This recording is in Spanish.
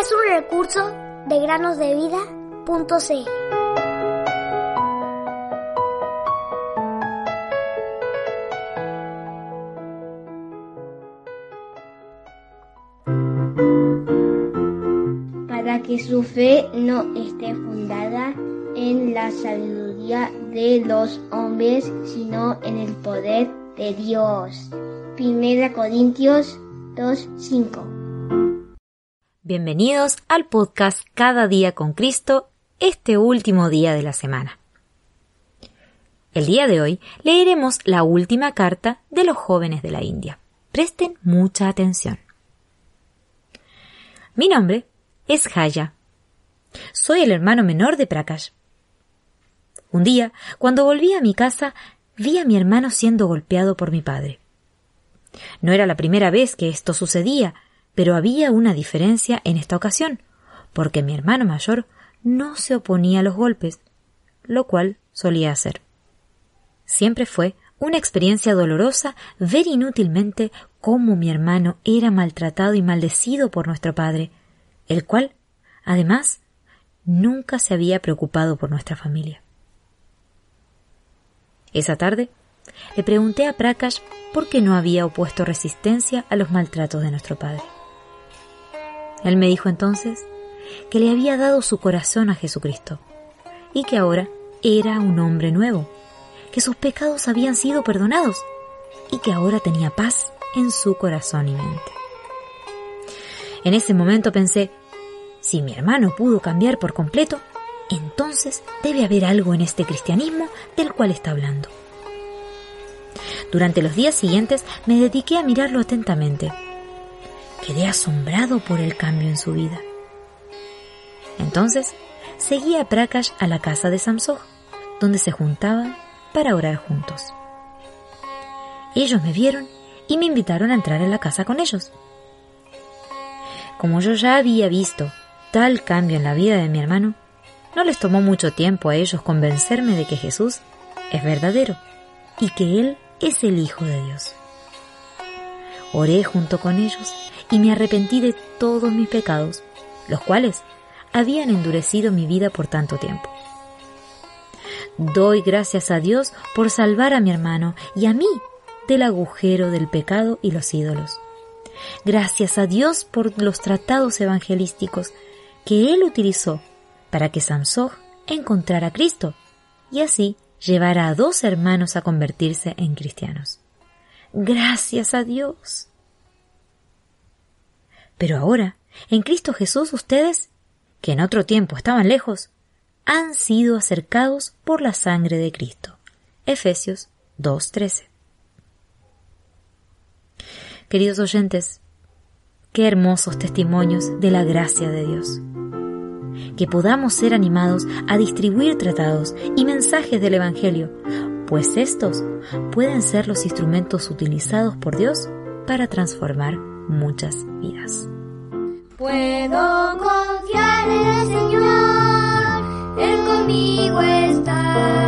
Es un recurso de granosdevida.cl. para que su fe no esté fundada en la sabiduría de los hombres, sino en el poder de Dios. Primera Corintios 2:5. Bienvenidos al podcast Cada día con Cristo, este último día de la semana. El día de hoy leeremos la última carta de los jóvenes de la India. Presten mucha atención. Mi nombre es Jaya. Soy el hermano menor de Prakash. Un día, cuando volví a mi casa, vi a mi hermano siendo golpeado por mi padre. No era la primera vez que esto sucedía, pero había una diferencia en esta ocasión, porque mi hermano mayor no se oponía a los golpes, lo cual solía hacer. Siempre fue una experiencia dolorosa ver inútilmente cómo mi hermano era maltratado y maldecido por nuestro padre, el cual, además, nunca se había preocupado por nuestra familia. Esa tarde le pregunté a Prakash por qué no había opuesto resistencia a los maltratos de nuestro padre. Él me dijo entonces que le había dado su corazón a Jesucristo y que ahora era un hombre nuevo, que sus pecados habían sido perdonados y que ahora tenía paz en su corazón y mente. En ese momento pensé, si mi hermano pudo cambiar por completo, entonces debe haber algo en este cristianismo del cual está hablando. Durante los días siguientes me dediqué a mirarlo atentamente. Quedé asombrado por el cambio en su vida. Entonces seguí a Prakash a la casa de Samsoj, donde se juntaban para orar juntos. Ellos me vieron y me invitaron a entrar en la casa con ellos. Como yo ya había visto tal cambio en la vida de mi hermano, no les tomó mucho tiempo a ellos convencerme de que Jesús es verdadero y que Él es el Hijo de Dios. Oré junto con ellos y me arrepentí de todos mis pecados, los cuales habían endurecido mi vida por tanto tiempo. Doy gracias a Dios por salvar a mi hermano y a mí del agujero del pecado y los ídolos. Gracias a Dios por los tratados evangelísticos que él utilizó para que Samsoj encontrara a Cristo y así llevara a dos hermanos a convertirse en cristianos. Gracias a Dios. Pero ahora, en Cristo Jesús, ustedes, que en otro tiempo estaban lejos, han sido acercados por la sangre de Cristo. Efesios 2.13. Queridos oyentes, qué hermosos testimonios de la gracia de Dios que podamos ser animados a distribuir tratados y mensajes del Evangelio, pues estos pueden ser los instrumentos utilizados por Dios para transformar muchas vidas. Puedo confiar en el Señor, Él conmigo está.